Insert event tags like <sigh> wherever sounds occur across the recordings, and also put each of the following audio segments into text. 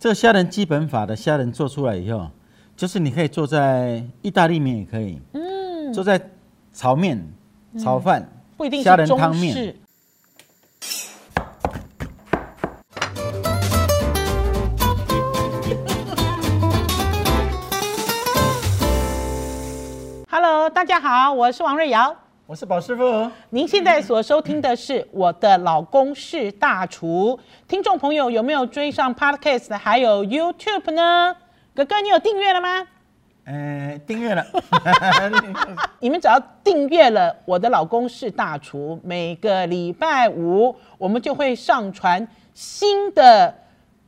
这个虾仁基本法的虾仁做出来以后，就是你可以做在意大利面也可以，嗯，做在炒面、炒饭，不一定虾仁汤面式。Hello，大家好，我是王瑞瑶。我是宝师傅。您现在所收听的是《我的老公是大厨》，听众朋友有没有追上 Podcast 还有 YouTube 呢？哥哥，你有订阅了吗？呃，订阅了，<laughs> 你们只要订阅了《我的老公是大厨》，每个礼拜五我们就会上传新的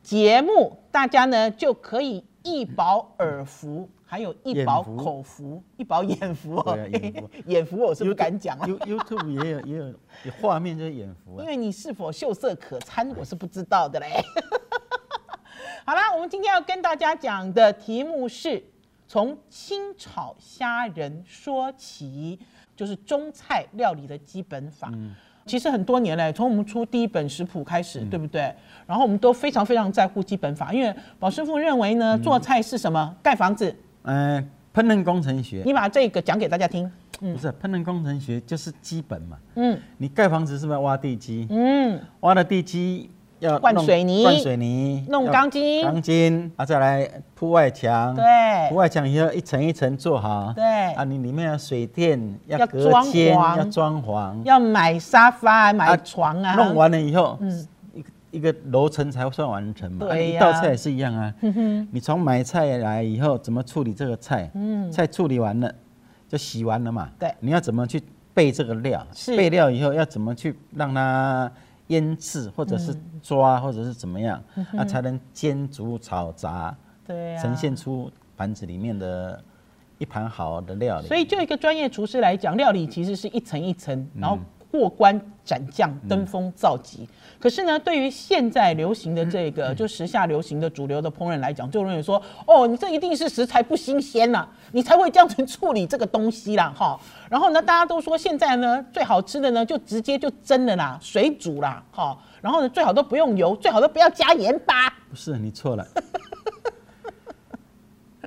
节目，大家呢就可以一饱耳福，还有一饱口福，一饱眼福 <laughs> 眼福我是不敢讲了。You YouTube 也有也有有画面就是眼福啊因。为你是否秀色可餐，我是不知道的嘞。<laughs> 好啦，我们今天要跟大家讲的题目是从清炒虾仁说起，就是中菜料理的基本法。其实很多年来，从我们出第一本食谱开始，对不对？然后我们都非常非常在乎基本法，因为宝师傅认为呢，做菜是什么？盖房子。呃，烹饪工程学你把这个讲给大家听。不是烹饪工程学就是基本嘛。嗯你盖房子是不是要挖地基？嗯，挖了地基要弄灌水泥灌水泥，弄要钢筋钢筋啊，再来铺外墙，对铺外墙以后一层一层做好，对啊，你里面要水电，要要隔装间，潢要装潢，要买沙发、买床啊。弄完了以后，嗯一个楼层才算完成嘛。啊一道菜也是一样啊，<laughs> 你从买菜来以后怎么处理这个菜？菜处理完了就洗完了嘛。嗯对你要怎么去备这个料？是备料以后要怎么去让它腌制，或者是抓，或者是怎么样，那才能煎煮炒炸，对啊，呈现出盘子里面的一盘好的料理。所以，就一个专业厨师来讲，料理其实是一层一层，然后过关斩将、登峰造极。可是呢，对于现在流行的这个，就时下流行的主流的烹饪来讲，就认为说，哦，你这一定是食材不新鲜呐、你才会这样子处理这个东西啦，哈。然后呢，大家都说现在呢，最好吃的呢，就直接就蒸了啦，水煮啦，哈。然后呢，最好都不用油，最好都不要加盐巴。不是你错了。<laughs>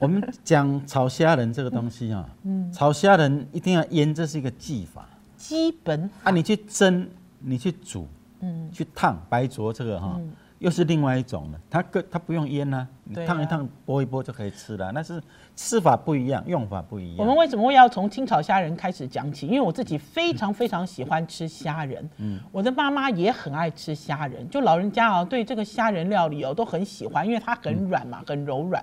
我们讲炒虾仁这个东西啊，嗯炒虾仁一定要腌，这是一个技法基本啊。你去蒸，你去煮，嗯去烫白灼这个哈，又是另外一种了。它个它不用腌啊烫一烫，剥一剥就可以吃了。那是吃法不一样，用法不一样。我们为什么会要从清炒虾仁开始讲起？因为我自己非常非常喜欢吃虾仁，嗯，我的妈妈也很爱吃虾仁，就老人家啊对这个虾仁料理哦都很喜欢，因为它很软嘛，很柔软。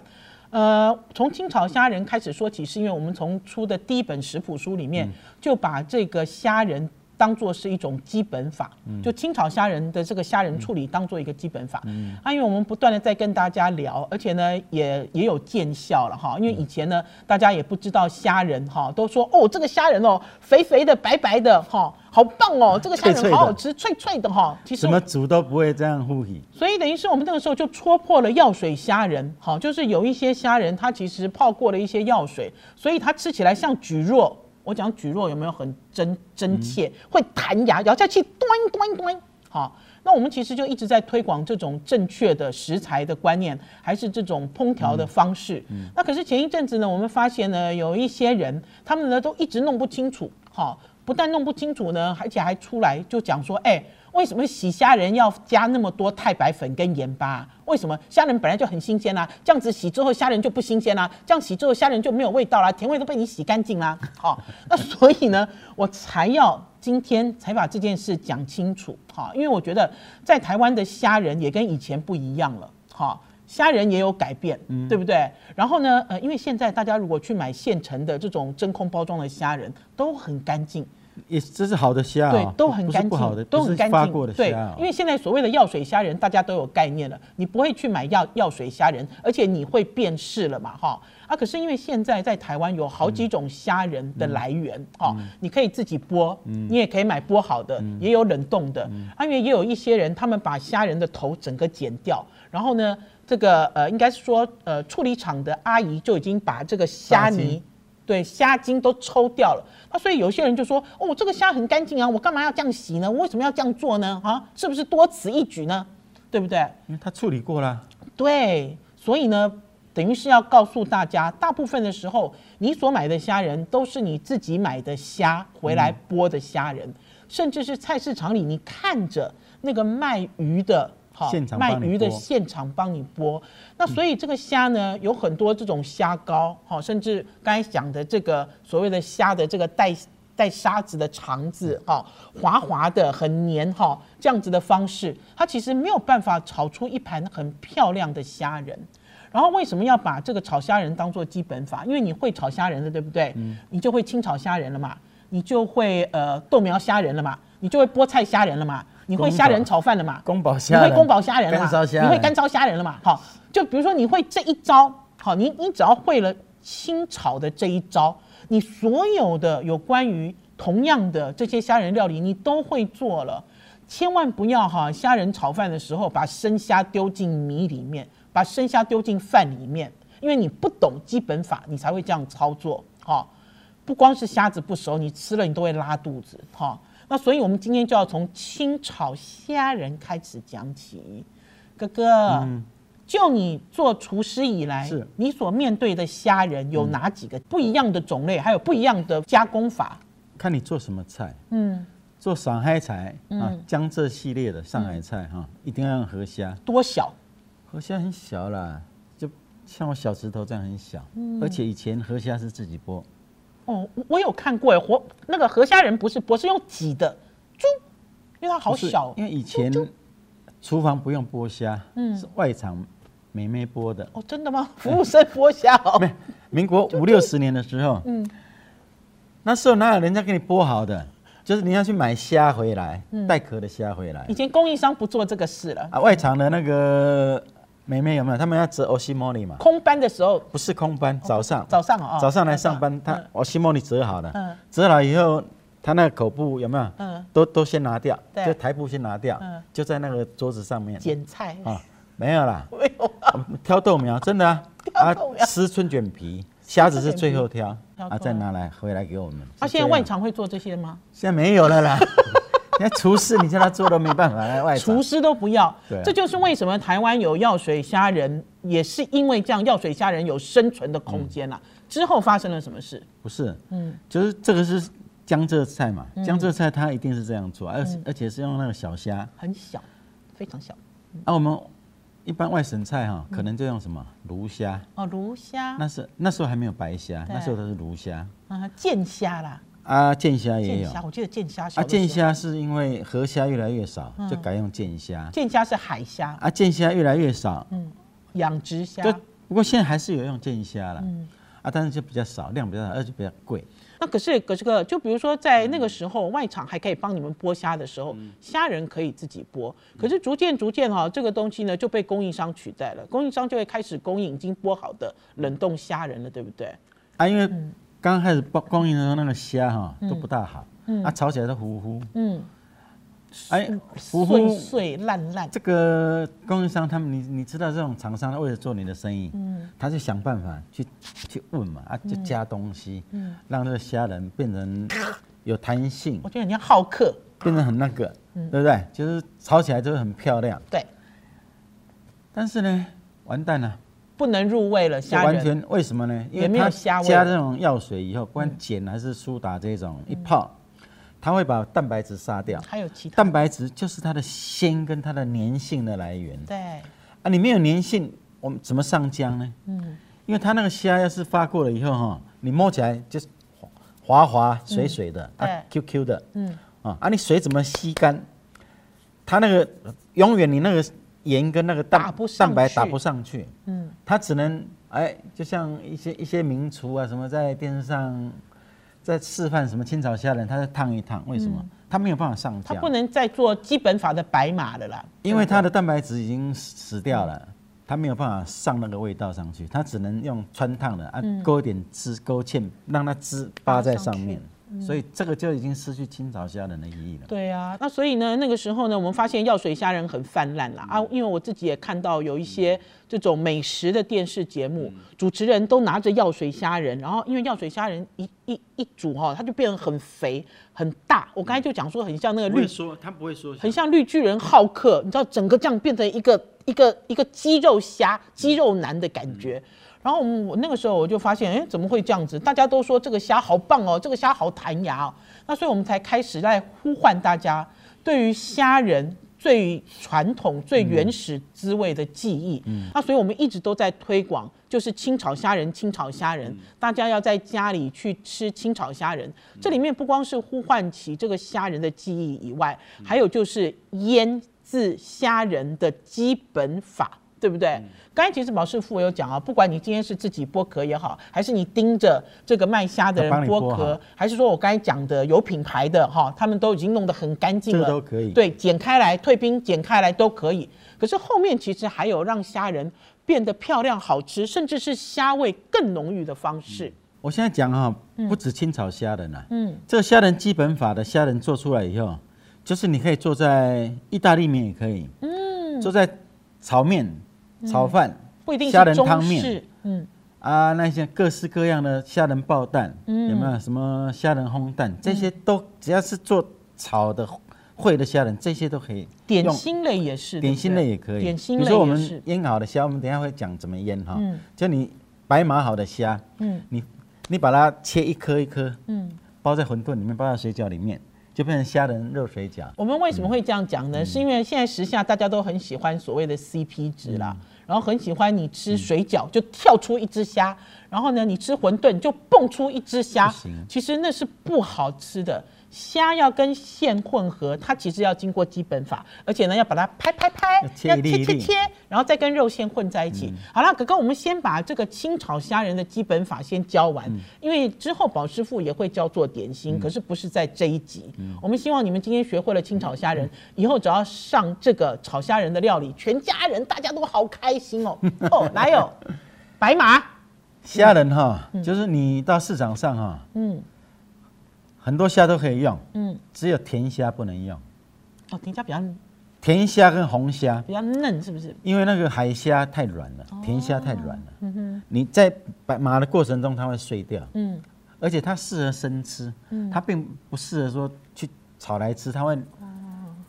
呃，从清炒虾仁开始说起，是因为我们从出的第一本食谱书里面就把这个虾仁。当做是一种基本法，就清炒虾仁的这个虾仁处理当做一个基本法。啊，因为我们不断的在跟大家聊，而且呢也也有见效了哈。因为以前呢大家也不知道虾仁哈，都说哦这个虾仁哦肥肥的白白的哈，好棒哦，这个虾仁好好吃，脆脆的哈。其实我什么煮都不会这样呼起。所以等于是我们那个时候就戳破了药水虾仁，好，就是有一些虾仁它其实泡过了一些药水，所以它吃起来像蒟蒻。我讲举弱有没有很真真切？会弹牙，咬下去端端端。好，那我们其实就一直在推广这种正确的食材的观念，还是这种烹调的方式。那可是前一阵子呢，我们发现呢，有一些人他们呢都一直弄不清楚，好，不但弄不清楚呢，而且还出来就讲说，哎、为什么洗虾仁要加那么多太白粉跟盐巴？为什么虾仁本来就很新鲜啦、这样子洗之后虾仁就不新鲜啦、这样洗之后虾仁就没有味道啦、甜味都被你洗干净啦。好，那所以呢，我才要今天才把这件事讲清楚。好，因为我觉得在台湾的虾仁也跟以前不一样了。好。虾仁也有改变，对不对？然后呢，呃，因为现在大家如果去买现成的这种真空包装的虾仁，都很干净，也这是好的虾哦，对，都很干净，都不是很干净。对因为现在所谓的药水虾仁，大家都有概念了，你不会去买药药水虾仁，而且你会辨识了嘛，哈。啊，可是因为现在在台湾有好几种虾仁的来源，哈、你可以自己剥，你也可以买剥好的，也有冷冻的。啊，因为也有一些人，他们把虾仁的头整个剪掉，然后呢，这个呃，应该是说呃，处理厂的阿姨就已经把这个虾泥精。对，虾筋都抽掉了。那所以有些人就说，哦，这个虾很干净啊，我干嘛要这样洗呢？我为什么要这样做呢？啊，是不是多此一举呢？对不对？因为他处理过了，对，所以呢，等于是要告诉大家，大部分的时候，你所买的虾仁都是你自己买的虾回来剥的虾仁，甚至是菜市场里你看着那个卖鱼的。好现场卖鱼的现场帮你剥。那所以这个虾呢，有很多这种虾膏，好，甚至刚才讲的这个所谓的虾的这个带带沙子的肠子，哈，滑滑的、很黏，哈，这样子的方式，它其实没有办法炒出一盘很漂亮的虾仁。然后为什么要把这个炒虾仁当做基本法？因为你会炒虾仁的，对不对？你就会清炒虾仁了嘛，你就会呃豆苗虾仁了嘛，你就会菠菜虾仁了嘛，你会虾仁炒饭了嘛？宫保你虾你，会宫保虾仁了嘛？干烧虾，你会干烧虾仁了嘛？好，就比如说你会这一招，好，你你只要会了清炒的这一招，你所有的有关于同样的这些虾仁料理，你都会做了。千万不要哈，虾仁炒饭的时候把生虾丢进米里面，把生虾丢进饭里面，因为你不懂基本法，你才会这样操作。哈，不光是虾子不熟，你吃了你都会拉肚子。哈，那所以我们今天就要从清炒虾仁开始讲起。哥哥，就你做厨师以来是，你所面对的虾仁有哪几个不一样的种类，还有不一样的加工法？看你做什么菜。嗯，做上海菜啊，江浙系列的上海菜哈，一定要用河虾。多小？河虾很小啦，就像我小指头这样很小，嗯而且以前河虾是自己剥，哦，我我有看过哎，活那个河虾仁不是剥是用挤的，猪，因为它好小因为以前厨房不用剥虾，嗯是外场美妹剥的。哦，真的吗？服务生剥虾哦，没，民国五六十年的时候，嗯那时候哪有人家给你剥好的？就是你要去买虾回来，带壳的虾回来以前供应商不做这个事了。啊。外场的那个美眉有没有？他们要折欧西莫里嘛？空班的时候，不是空班，早上。早上哦，早上来上班，嗯他欧西莫里折好了嗯，折好以后，他那个口部有没有？嗯。都都先拿掉，对。就台布先拿掉嗯，就在那个桌子上面。剪菜，啊，没有啦，没有啊，挑豆苗，真的啊，挑豆苗。撕春卷皮，虾子是最后挑挑啊，再拿来回来给我们。他现在外场会做这些吗？现在没有了啦，现在厨师你叫他做都没办法来外场。厨。师都不要。这就是为什么台湾有药水虾仁，也是因为这样药水虾仁有生存的空间啦。之后发生了什么事？不是，嗯。就是这个是江浙菜嘛，江浙菜它一定是这样做，而且而且是用那个小虾。很小，非常小。啊，我们一般外省菜哈，可能就用什么？鲈虾，哦，鲈虾，那是那时候还没有白虾，那时候都是鲈虾。啊，剑虾啦，啊，剑虾也有。剑虾，我记得剑虾小啊，剑虾是因为河虾越来越少，就改用剑虾。剑虾是海虾，啊，剑虾越来越少，嗯养殖虾。就不过现在还是有用剑虾了嗯。啊，但是就比较少，量比较少，而且比较贵。那可是可是个，就比如说在那个时候，外场还可以帮你们剥虾的时候，虾仁可以自己剥。可是逐渐逐渐哈，这个东西呢就被供应商取代了，供应商就会开始供应已经剥好的冷冻虾仁了，对不对？啊，因为刚刚开始包供应的时候，那个虾哈都不大好，啊，炒起来都糊糊，嗯，哎，糊碎糊。碎烂烂。这个供应商他们，你你知道这种厂商，他为了做你的生意，他就想办法去去问嘛，啊，就加东西，让这个虾仁变成 <coughs> 有弹性我，觉得你要好客，变成很那个，对不对？就是炒起来就会很漂亮。对，但是呢，完蛋了，不能入味了虾仁。完全为什么呢？因也没有为它虾味加这种药水以后，不管碱还是苏打这种一泡，它会把蛋白质杀掉。还有其他蛋白质就是它的鲜跟它的粘性的来源。对，啊，你没有粘性，我们怎么上浆呢？嗯，因为它那个虾要是发过了以后哈，你摸起来就是滑滑水水的，啊，Q Q 的，嗯啊，啊，你水怎么吸干？它那个永远你那个盐跟那个蛋蛋白打不上去，嗯，它只能哎，就像一些一些名厨啊，什么在电视上在示范什么清炒虾仁，他在烫一烫，为什么？他没有办法上它浆，不能再做基本法的白马了啦，因为它的蛋白质已经死死掉了，它没有办法上那个味道上去，它只能用穿烫的啊，勾一点汁勾芡，让它汁扒在上面，所以这个就已经失去清朝虾仁的意义了。对啊，那所以呢，那个时候呢，我们发现药水虾仁很泛滥啦。啊，因为我自己也看到有一些这种美食的电视节目，主持人都拿着药水虾仁，然后因为药水虾仁一一一煮哈，它就变得很肥很大。我刚才就讲说很像那个绿，说，他不会说，很像绿巨人浩克，你知道整个这样变成一个一个一个肌肉虾、肌肉男的感觉。然后我那个时候我就发现，哎，怎么会这样子？大家都说这个虾好棒哦，这个虾好弹牙哦。那所以我们才开始在呼唤大家，对于虾仁。最传统、最原始滋味的记忆，那所以我们一直都在推广，就是清炒虾仁，清炒虾仁，大家要在家里去吃清炒虾仁。这里面不光是呼唤起这个虾仁的记忆以外，还有就是腌制虾仁的基本法。对不对？刚才其实毛师傅有讲啊，不管你今天是自己剥壳也好，还是你盯着这个卖虾的人剥壳，还是说我刚才讲的有品牌的哈，他们都已经弄得很干净了，都可以。对，剪开来退冰，剪开来都可以。可是后面其实还有让虾仁变得漂亮、好吃，甚至是虾味更浓郁的方式。我现在讲哈，不止清炒虾仁啊，嗯，这个虾仁基本法的虾仁做出来以后，就是你可以做在意大利面也可以，嗯，做在炒面。炒饭、不一定虾仁汤面，嗯啊，那些各式各样的虾仁爆蛋，有没有什么虾仁烘蛋？这些都只要是做炒的会的虾仁，这些都可以。点心类也是，点心类也可以。点心类比如说我们腌好的虾，我们等下会讲怎么腌哈。嗯，就你白码好的虾，嗯，你你把它切一颗一颗，嗯，包在馄饨里面，包在水饺里面。就变成虾仁肉水饺。我们为什么会这样讲呢？是因为现在时下大家都很喜欢所谓的 CP 值啦，然后很喜欢你吃水饺就跳出一只虾，然后呢你吃馄饨就蹦出一只虾，其实那是不好吃的。虾要跟线混合，它其实要经过基本法，而且呢要把它拍拍拍，要切切切，然后再跟肉馅混在一起。好了，哥哥，我们先把这个清炒虾仁的基本法先教完，因为之后宝师傅也会教做点心，可是不是在这一集。我们希望你们今天学会了清炒虾仁，以后只要上这个炒虾仁的料理，全家人大家都好开心哦。<laughs> 哦，来哦，白马。虾仁哈，就是你到市场上哈，嗯。很多虾都可以用，嗯，只有甜虾不能用。哦，甜虾比较，甜虾跟红虾比较嫩，是不是？因为那个海虾太软了，甜虾太软了。嗯哼，你在摆码的过程中它会碎掉。嗯，而且它适合生吃，嗯，它并不适合说去炒来吃，它会，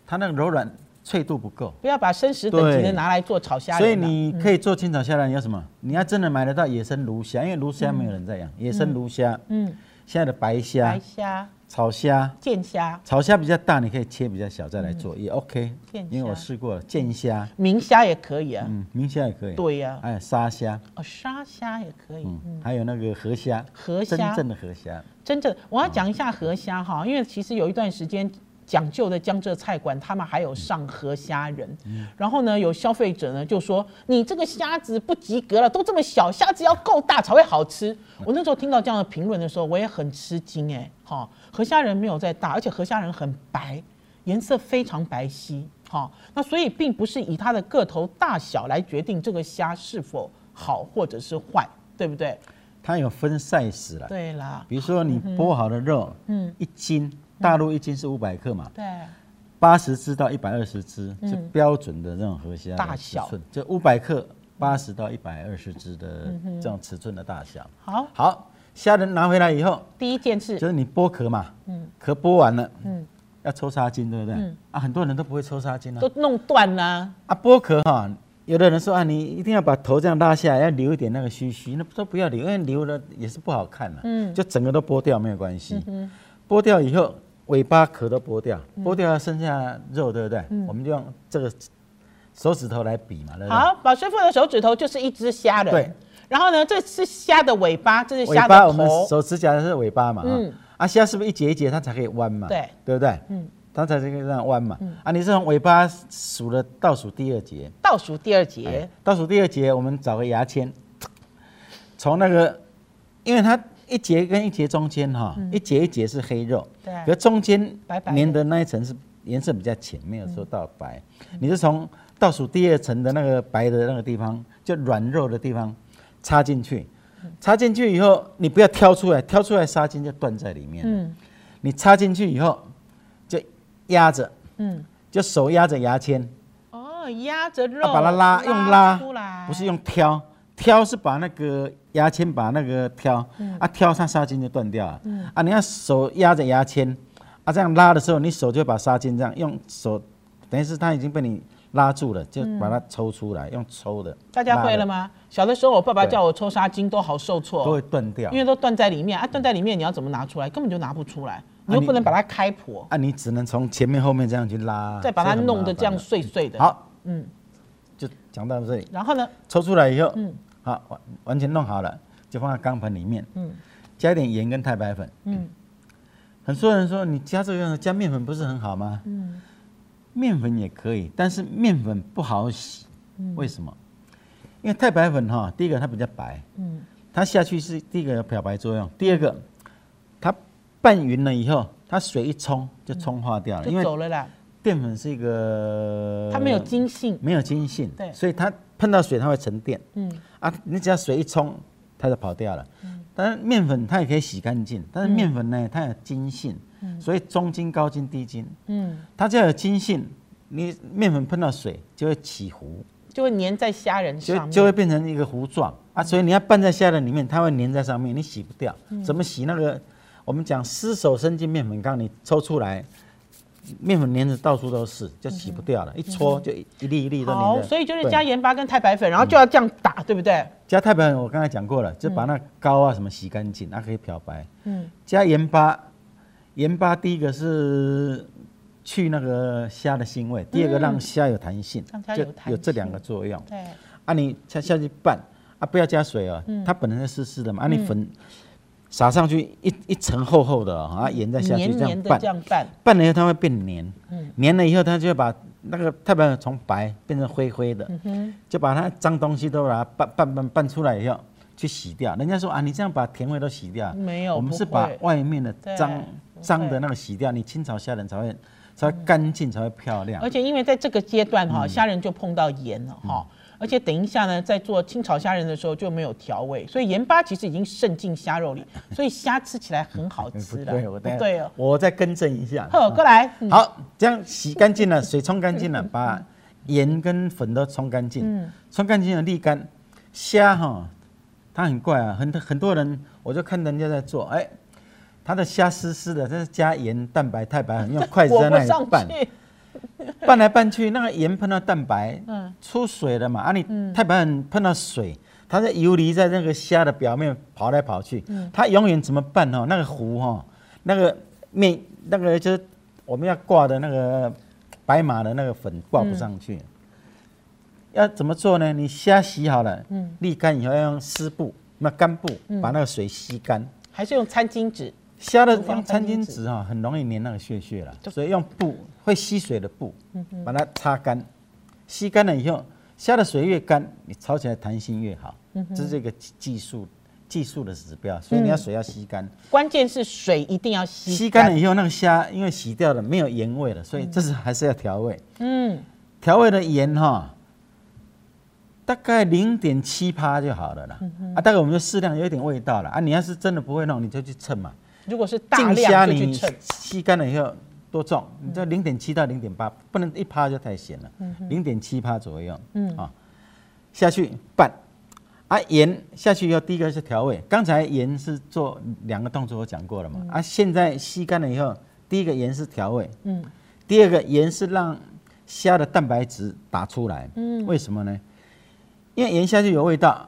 它那个柔软脆度不够。不要把生食等级的拿来做炒虾。所以你可以做清炒虾仁，有什么？你要真的买得到野生鲈虾，因为鲈虾没有人在养，野生鲈虾。嗯。现在的白虾、白虾、炒虾、剑虾，炒虾比较大，你可以切比较小再来做也 OK。因为我试过了，剑虾、明虾也可以啊。嗯，明虾也可以。对呀。还有沙虾。哦，沙虾也可以。嗯。还有那个河虾。河虾。真正的河虾。真正，我要讲一下河虾哈，因为其实有一段时间。讲究的江浙菜馆，他们还有上河虾仁，然后呢，有消费者呢就说：“你这个虾子不及格了，都这么小，虾子要够大才会好吃。”我那时候听到这样的评论的时候，我也很吃惊哎，哈，河虾仁没有再大，而且河虾仁很白，颜色非常白皙，哈，那所以并不是以它的个头大小来决定这个虾是否好或者是坏，对不对？它有分 size 了，对啦，比如说你剥好的肉，嗯，一斤。大陆一斤是五百克嘛？对，八十只到一百二十只是标准的这种河虾大小，就五百克八十到一百二十只的这种尺寸的大小。好，好，虾仁拿回来以后，第一件事就是你剥壳嘛，嗯，壳剥完了，嗯，要抽沙筋，对不对？嗯，啊，很多人都不会抽沙巾啊，都弄断了。啊，剥壳哈，有的人说啊，你一定要把头这样拉下来，要留一点那个须须，那都不要留，因为留了也是不好看了。嗯，就整个都剥掉没有关系。嗯剥掉以后。尾巴壳都剥掉，剥掉剩下肉，对不对？我们就用这个手指头来比嘛。好，宝师傅的手指头就是一只虾的。对。然后呢，这是虾的尾巴，这是虾的头。我们手指甲的是尾巴嘛？嗯。啊，虾是不是一节一节它才可以弯嘛？对。对不对？嗯。它才可以这样弯嘛？嗯。啊，你是从尾巴数了倒数第二节。倒数第二节。倒数第二节，我们找个牙签，从那个，因为它。一节跟一节中间哈，一节一节是黑肉，对，可中间粘的那一层是颜色比较浅，没有说到白。你是从倒数第二层的那个白的那个地方，就软肉的地方插进去，插进去以后，你不要挑出来，挑出来纱巾就断在里面。嗯，你插进去以后就压着，嗯，就手压着牙签，哦，哦，压着肉，啊把它拉用拉，不是用挑，挑是把那个牙签把那个挑，啊挑它纱巾就断掉了，啊你要手压着牙签，啊这样拉的时候，你手就把纱巾这样用手，等于是它已经被你拉住了，就把它抽出来，用抽的。大家会了吗？小的时候，我爸爸叫我抽纱巾，都好受挫都会，断掉因。为都断在里面啊，断在里面，你要怎么拿出来？根本就拿不出来，你又不能把它开破，啊，你只能从前面后面这样去拉，再把它弄得这样碎碎的。，好，嗯，就讲到这里。然后呢？抽出来以后，嗯好，完完全弄好了，就放在钢盆里面，嗯。加一点盐跟太白粉。嗯。很多人说你加这个加面粉不是很好吗？嗯。面粉也可以，但是面粉不好洗，嗯。为什么？因为太白粉哈，第一个它比较白，嗯。它下去是第一个有漂白作用，第二个它拌匀了以后，它水一冲就冲化掉了，因就为走了啦。淀粉是一个它没有筋性。没有筋性，对。所以它碰到水它会沉淀。嗯。啊，你只要水一冲，它就跑掉了。但是面粉它也可以洗干净，但是面粉呢它有筋性，所以中筋、高筋、低筋，嗯，它只要有筋性，你面粉碰到水就会起糊，就会粘在虾仁上面。就会变成一个糊状。啊，所以你要拌在虾仁里面，它会粘在上面，你洗不掉。怎么洗？那个？我们讲湿手伸进面粉缸，你抽出来，面粉粘的到处都是，就洗不掉了。一搓就一一粒一粒都粘好，所以就是加盐巴跟太白粉，然后就要这样打，对。不对？加太白粉，我刚才讲过了，就把那膏啊什么洗干净，它可以漂白。嗯。加盐巴，盐巴第一个是去那个虾的腥味，第二个让虾有弹性就有这两个作用。对，啊，你下下去拌啊，不要加水哦，它本身是湿湿的嘛，啊，你粉撒上去一一层厚厚的哦，啊，盐再下去这样拌。这，样拌。拌了以后它会变黏，黏了以后它就会把那个太白粉从白变成灰灰的，就把它脏东西都把它拌拌拌拌出来以后去洗掉。人家说啊，你这样把甜味都洗掉，没有我们是把外面的对脏脏的那个洗掉，你清炒虾仁才会才会干净，才会漂亮。而。且因为在这个阶段嗯。哈，虾仁就碰到盐了哈，而且等一下呢，在做清炒虾仁的时候就没有调味，所以盐巴其实已经渗进虾肉里，所以虾吃起来很好吃的。对，我再对哦。我再更正一下。好，过来。嗯好，这样洗干净了，水冲干净了，把盐跟粉都冲干净，嗯冲干净了沥干。虾哈，它很怪啊，很很多人我就看人家在做，哎，他的虾湿湿的，这是加盐、蛋白、太白粉，用筷子在那里拌，<laughs> 去。<laughs> 拌来拌去，那个盐碰到蛋白，嗯出水了嘛，啊，你太白粉碰到水，它在游离在那个虾的表面跑来跑去，嗯它永远怎么办哦？那个糊哈，那个面那个就是我们要挂的那个白马的那个粉挂不上去，要怎么做呢？你虾洗好了，嗯沥干以后要用湿布，那干布把那个水吸干。还是用餐巾纸。虾的用餐餐巾纸巾纸哈，很容易粘那个屑屑了，所以用布会吸水的布，把它擦干。吸干了以后，虾的水越干，你炒起来弹性越好。这是这个技术技术的指标，所以你要水要吸干。关键是水一定要吸吸干了以后，那个虾因为洗掉了没有盐味了，所以这是还是要调味。嗯，调味的盐哈，大概零点七趴就好了啦。啊，大概我们就适量有一点味道了啊。你要是真的不会弄，你就去称嘛。如果是大净虾你。吸干了以后多重？你这零点七到零点八，不能一趴就太咸了，零点七趴左右，嗯啊，下去拌，啊盐下去以后，第一个是调味，刚才盐是做两个动作我讲过了嘛，啊现在吸干了以后，第一个盐是调味，嗯第二个盐是让虾的蛋白质打出来，嗯为什么呢？因为盐下去有味道，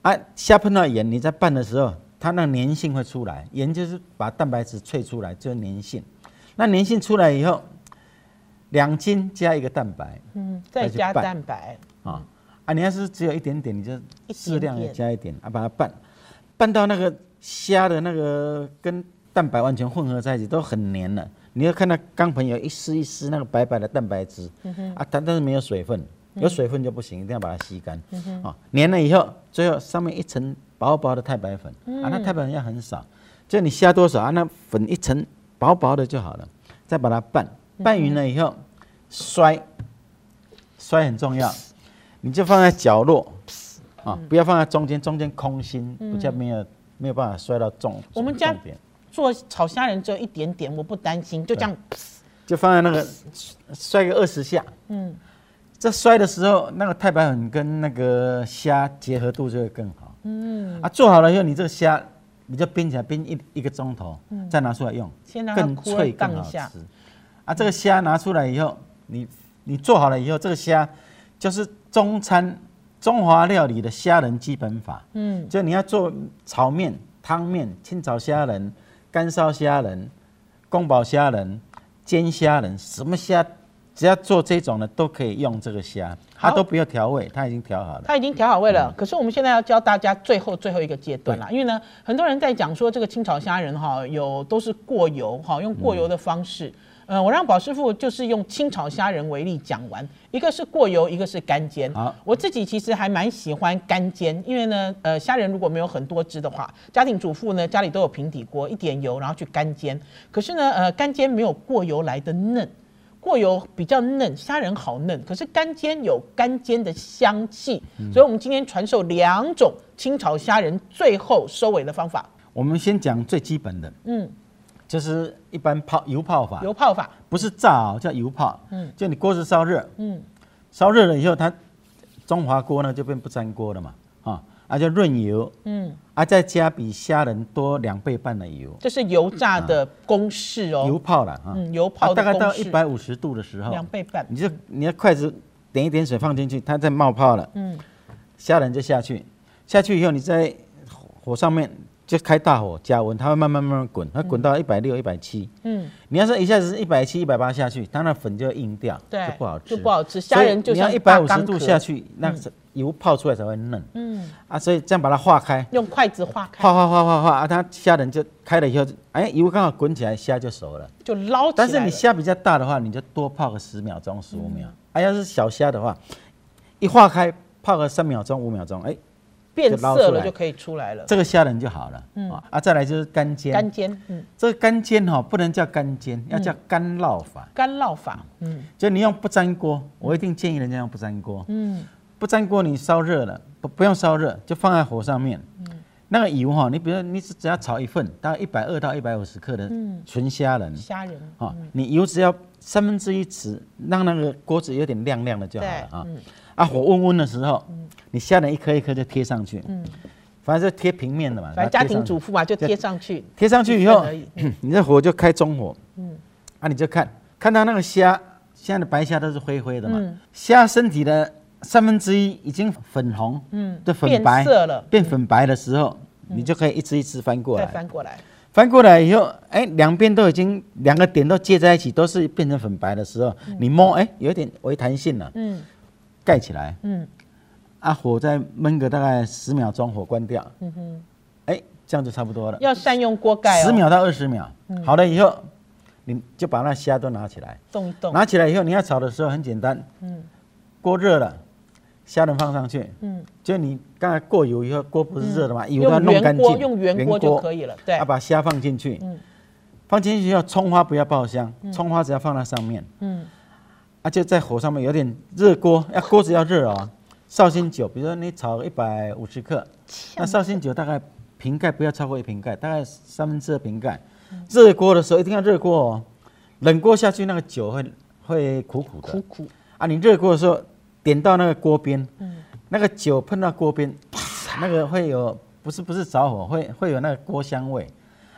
啊，虾碰到盐，你在拌的时候，它那粘性会出来，盐就是把蛋白质萃出来，就是粘性。那粘性出来以后，两斤加一个蛋白嗯，再加蛋白。啊啊，你要是只有一点点，你就适量的加一点啊，把它拌，拌到那个虾的那个跟蛋白完全混合在一起，都很粘了。你要看到钢盆有一丝一丝那个白白的蛋白质，啊，它但是没有水分，有水分就不行，一定要把它吸干。啊，粘了以后，最后上面一层薄薄的太白粉，啊，那太白粉要很少，就你下多少啊，那粉一层薄薄的就好了，再把它拌，拌匀了以后摔，摔很重要，你就放在角落，啊，不要放在中间，中间空心，比较没有没有办法摔到重。我们家做炒虾仁只有一点点，我不担心，就这样。就放在那个摔个二十下，嗯。这摔的时候，那个太白粉跟那个虾结合度就会更好。嗯，啊，做好了以后，你这个虾你就冰起来，冰一一个钟头，再拿出来用，先更脆更好吃。啊，这个虾拿出来以后，你你做好了以后，这个虾就是中餐中华料理的虾仁基本法。嗯，就你要做炒面、汤面、清炒虾仁、干烧虾仁、宫保虾仁、煎虾仁，什么虾只要做这种的都可以用这个虾，它都不要调味，它已经调好了。它已经调好味嗯了。可是我们现在要教大家最后最后一个阶段啦，因为呢，很多人在讲说这个清炒虾仁哈，有都是过油哈，用过油的方式。呃，我让宝师傅就是用清炒虾仁为例讲完，一个是过油，一个是干煎。好我自己其实还蛮喜欢干煎，因为呢，呃，虾仁如果没有很多汁的话，家庭主妇呢家里都有平底锅，一点油然后去干煎。可是呢，呃，干煎没有过油来的嫩。过油比较嫩，虾仁好嫩，可是干煎有干煎的香气，所以我们今天传授两种清炒虾仁最后收尾的方法。我们先讲最基本的，嗯，就是一般泡油泡法，油泡法，不是炸哦，叫油泡。嗯。就你锅子烧热，嗯，烧热了以后，它中华锅呢就变不粘锅了嘛，啊，啊就润油，嗯，啊再加比虾仁多两倍半的油，这是油炸的公式哦，油泡了啊，嗯，油泡啊大概到一百五十度的时候，两倍半，你就你的筷子点一点水放进去，它在冒泡了，嗯，虾仁就下去，下去以后你在火上面就开大火加温，它会慢慢慢慢滚，它滚到一百六、一百七。嗯，你要是一下子一百七、一百八下去，它那粉就会硬掉，对，就不好吃，就不好吃。虾仁就要一百五十度下，去，那个油泡出来才会嫩嗯，啊。所以这样把它化开，用筷子化开，化化化化化啊，它虾仁就开了以后，哎，油刚好滚起来，虾就熟了。就捞起来但是你了虾比较大的话，你就多泡个十秒钟、十五嗯秒。啊，要是小虾的话，一化开泡个三秒钟、五秒钟，哎，变色了就可以出来了。这个虾仁就好了。嗯啊啊，再来就是干煎。干煎，嗯，这个干煎哈、不能叫干煎，要叫干烙法。干烙法，嗯就你用不粘锅，我一定建议人家用不粘锅。嗯，不粘锅你烧热了，不不用烧热，就放在火上面。嗯那个油哈、你比如你只只要炒一份，大概一百二到一百五十克的嗯纯虾仁，虾仁，啊、你油只要三分之一匙，让那个锅子有点亮亮的就好了啊。嗯啊，火温温的时候，你虾仁一颗一颗就贴上去，嗯，反正就贴平面的嘛。反正家庭主妇嘛，就贴上去，贴上去以后你这火就开中火，嗯。啊，你就看看到那个虾，现在的白虾都是灰灰的嘛。嗯，虾身体的三分之一已经粉红，嗯变的粉白色了，变粉白的时候，你就可以一只一只翻过再来。翻过来，翻过来以后，哎，两边都已经两个点都接在一起，都是变成粉白的时候，你摸，哎，有一点微弹性了，嗯盖起来，嗯。啊，火再焖个大概十秒钟，火关掉，嗯哼，哎，这样就差不多了。要善用锅盖哦，十秒到二十秒，好了以后，你就把那虾都拿起来，动一动，拿起来以后，你要炒的时候很简单，嗯。锅热了，虾仁放上去，嗯，就你刚才过油以后，锅不是热的嘛，油都要弄干净，用圆锅就可以了，对。啊，，把虾放进去，嗯。放进去以后，葱花不要爆香，葱花只要放在上面，嗯啊，就在火上面有点热锅，要锅子要热哦。绍兴酒，比如说你炒一百五十克，那绍兴酒大概瓶盖不要超过一瓶盖，大概三分之二瓶盖。热锅的时候一定要热锅哦，冷锅下去那个酒会会苦苦的苦苦，啊。你热锅的时候点到那个锅边，嗯那个酒喷到锅边，那个会有不是不是着火，会会有那个锅香味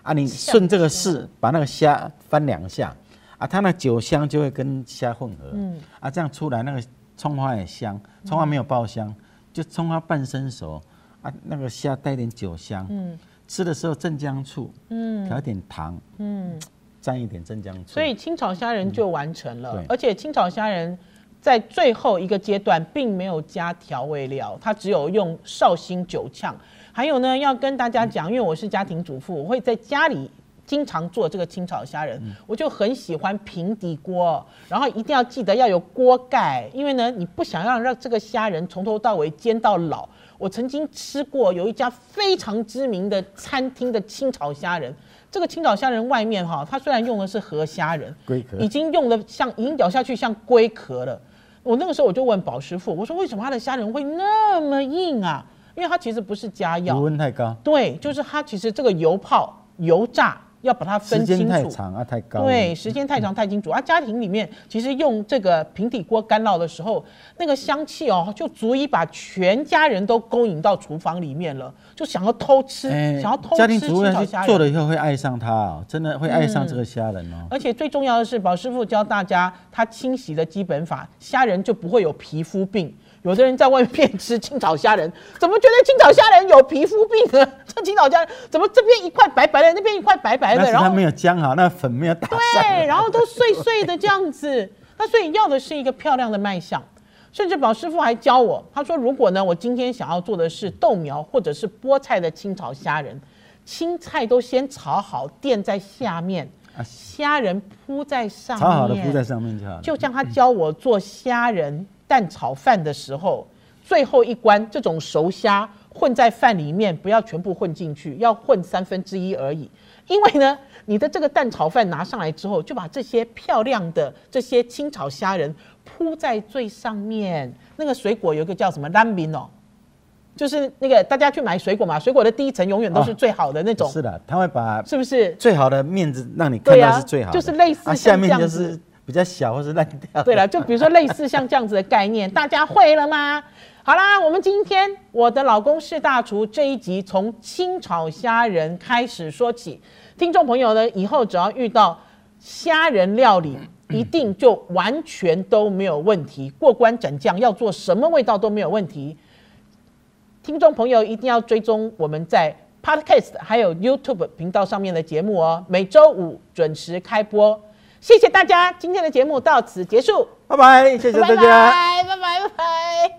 啊。你顺这个势把那个虾翻两下啊，它那酒香就会跟虾混合，嗯。啊，这样出来那个葱花也香，葱花没有爆香，就葱花半生熟啊，那个虾带点酒香，嗯。吃的时候镇江醋，嗯。调一点糖，嗯，沾一点镇江醋，所以清炒虾仁就完成了对，而且清炒虾仁。在最后一个阶段，并没有加调味料，它只有用绍兴酒呛。还有呢，要跟大家讲，因为我是家庭主妇，我会在家里经常做这个清炒虾仁，我就很喜欢平底锅，然后一定要记得要有锅盖，因为呢，你不想要让这个虾仁从头到尾煎到老。我曾经吃过有一家非常知名的餐厅的清炒虾仁，这个清炒虾仁外面哈，它虽然用的是河虾仁，龟壳已经用的像已经咬下去像龟壳了。我那个时候我就问宝师傅，我说为什么它的虾仁会那么硬啊？因为它其实不是加药油，温太高，对，就是它其实这个油泡、油炸要把它分时间清楚。太长啊，太高了。对，时间太长太清楚啊！家庭里面其实用这个平底锅干烙的时候，那个香气哦，就足以把全家人都勾引到厨房里面了，就想要偷吃，哎想要偷家庭吃主妇。做了以后会爱上它哦，真的会爱上这个虾仁哦。而且最重要的是，宝师傅教大家他清洗的基本法，虾仁就不会有皮肤病。有的人在外面吃 <laughs> 清炒虾仁，怎么觉得清炒虾仁有皮肤病呢？<laughs> 这清炒虾仁怎么这边一块白白的，那边一块白白的，然后没有浆好，那粉没有打上。对，然后都碎碎的这样子。那所以要的是一个漂亮的卖相。甚至宝师傅还教我，他说如果呢，我今天想要做的是豆苗或者是菠菜的清炒虾仁，青菜都先炒好，垫在下面，啊虾仁铺在上面，炒好的铺在上面就好了。就像他教我做虾仁蛋炒饭的时候，最后一关这种熟虾混在饭里面，不要全部混进去，要混三分之一而已。因为呢，你的这个蛋炒饭拿上来之后，就把这些漂亮的这些清炒虾仁铺在最上面。那个水果有一个叫什么蓝明哦，就是那个大家去买水果嘛，水果的第一层永远都是哦最好的那种，是的，他会把是不是？最好的面子让你看到是最好的，就是类似啊，像下面就这样子是比较小或是烂掉的。对了，就比如说类似像这样子的概念，<laughs> 大家会了吗？好啦，我们今天我的老公是大厨这一集从清炒虾仁开始说起，听众朋友呢以后只要遇到虾仁料理，一定就完全都没有问题，过关斩将，要做什么味道都没有问题。听众朋友一定要追踪我们在 Podcast 还有 YouTube 频道上面的节目哦，每周五准时开播。谢谢大家，今天的节目到此结束，拜拜，谢谢大家。拜拜拜拜拜拜。